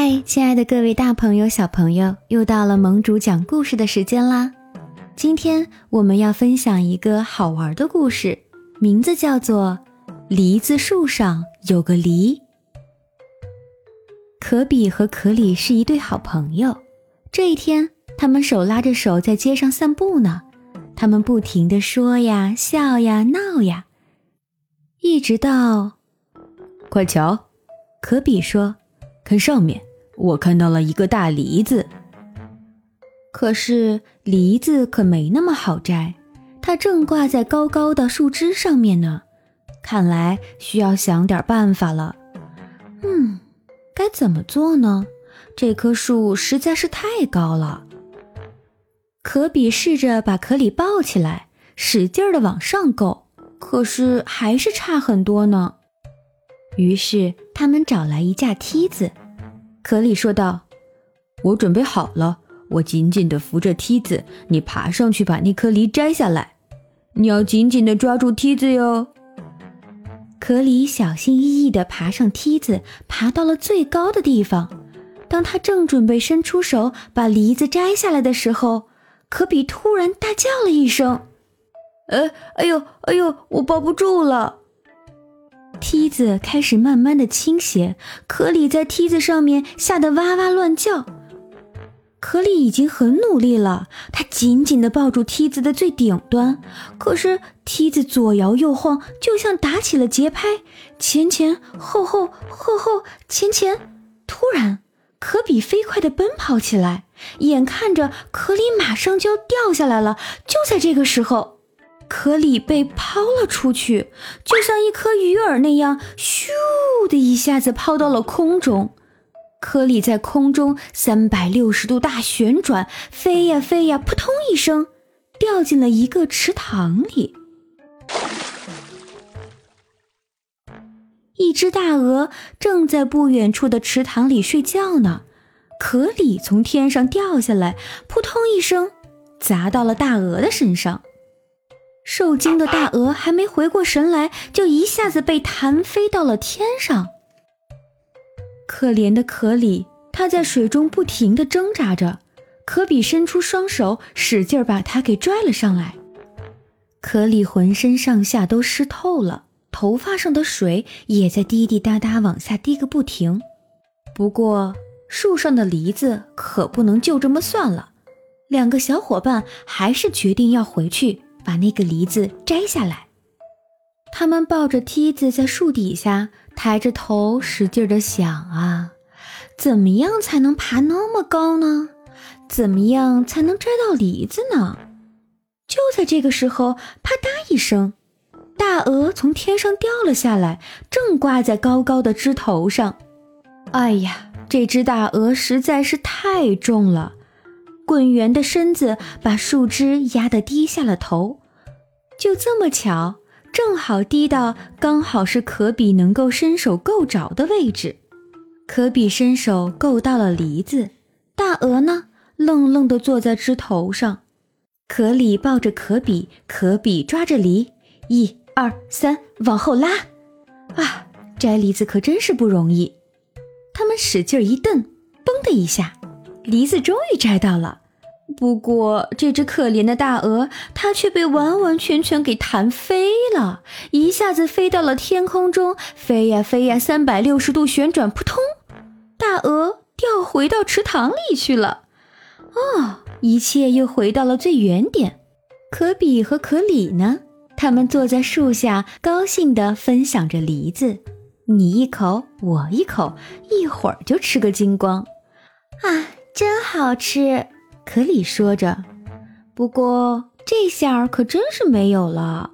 嗨，亲爱的各位大朋友、小朋友，又到了盟主讲故事的时间啦！今天我们要分享一个好玩的故事，名字叫做《梨子树上有个梨》。可比和可里是一对好朋友。这一天，他们手拉着手在街上散步呢。他们不停地说呀、笑呀、闹呀，一直到……快瞧，可比说。看上面，我看到了一个大梨子。可是梨子可没那么好摘，它正挂在高高的树枝上面呢。看来需要想点办法了。嗯，该怎么做呢？这棵树实在是太高了。可比试着把可里抱起来，使劲儿的往上够，可是还是差很多呢。于是他们找来一架梯子，可里说道：“我准备好了，我紧紧地扶着梯子，你爬上去把那颗梨摘下来。你要紧紧地抓住梯子哟。”可里小心翼翼地爬上梯子，爬到了最高的地方。当他正准备伸出手把梨子摘下来的时候，可比突然大叫了一声：“哎，哎呦，哎呦，我抱不住了！”梯子开始慢慢的倾斜，可里在梯子上面吓得哇哇乱叫。可里已经很努力了，他紧紧地抱住梯子的最顶端，可是梯子左摇右晃，就像打起了节拍，前前后后，后后前前。突然，可比飞快地奔跑起来，眼看着可里马上就要掉下来了。就在这个时候。可里被抛了出去，就像一颗鱼饵那样，咻的一下子抛到了空中。可里在空中三百六十度大旋转，飞呀飞呀，扑通一声，掉进了一个池塘里。一只大鹅正在不远处的池塘里睡觉呢。可里从天上掉下来，扑通一声，砸到了大鹅的身上。受惊的大鹅还没回过神来，就一下子被弹飞到了天上。可怜的可里，他在水中不停地挣扎着。可比伸出双手，使劲把他给拽了上来。可里浑身上下都湿透了，头发上的水也在滴滴答答往下滴个不停。不过树上的梨子可不能就这么算了，两个小伙伴还是决定要回去。把那个梨子摘下来。他们抱着梯子在树底下，抬着头使劲地想啊，怎么样才能爬那么高呢？怎么样才能摘到梨子呢？就在这个时候，啪嗒一声，大鹅从天上掉了下来，正挂在高高的枝头上。哎呀，这只大鹅实在是太重了。滚圆的身子把树枝压得低下了头，就这么巧，正好滴到刚好是可比能够伸手够着的位置。可比伸手够到了梨子，大鹅呢，愣愣地坐在枝头上。可里抱着可比，可比抓着梨，一二三，往后拉。啊，摘梨子可真是不容易。他们使劲一蹬，嘣的一下。梨子终于摘到了，不过这只可怜的大鹅，它却被完完全全给弹飞了，一下子飞到了天空中，飞呀飞呀，三百六十度旋转，扑通，大鹅掉回到池塘里去了。哦，一切又回到了最原点。可比和可里呢？他们坐在树下，高兴地分享着梨子，你一口，我一口，一会儿就吃个精光。啊！真好吃，可里说着。不过这下可真是没有了。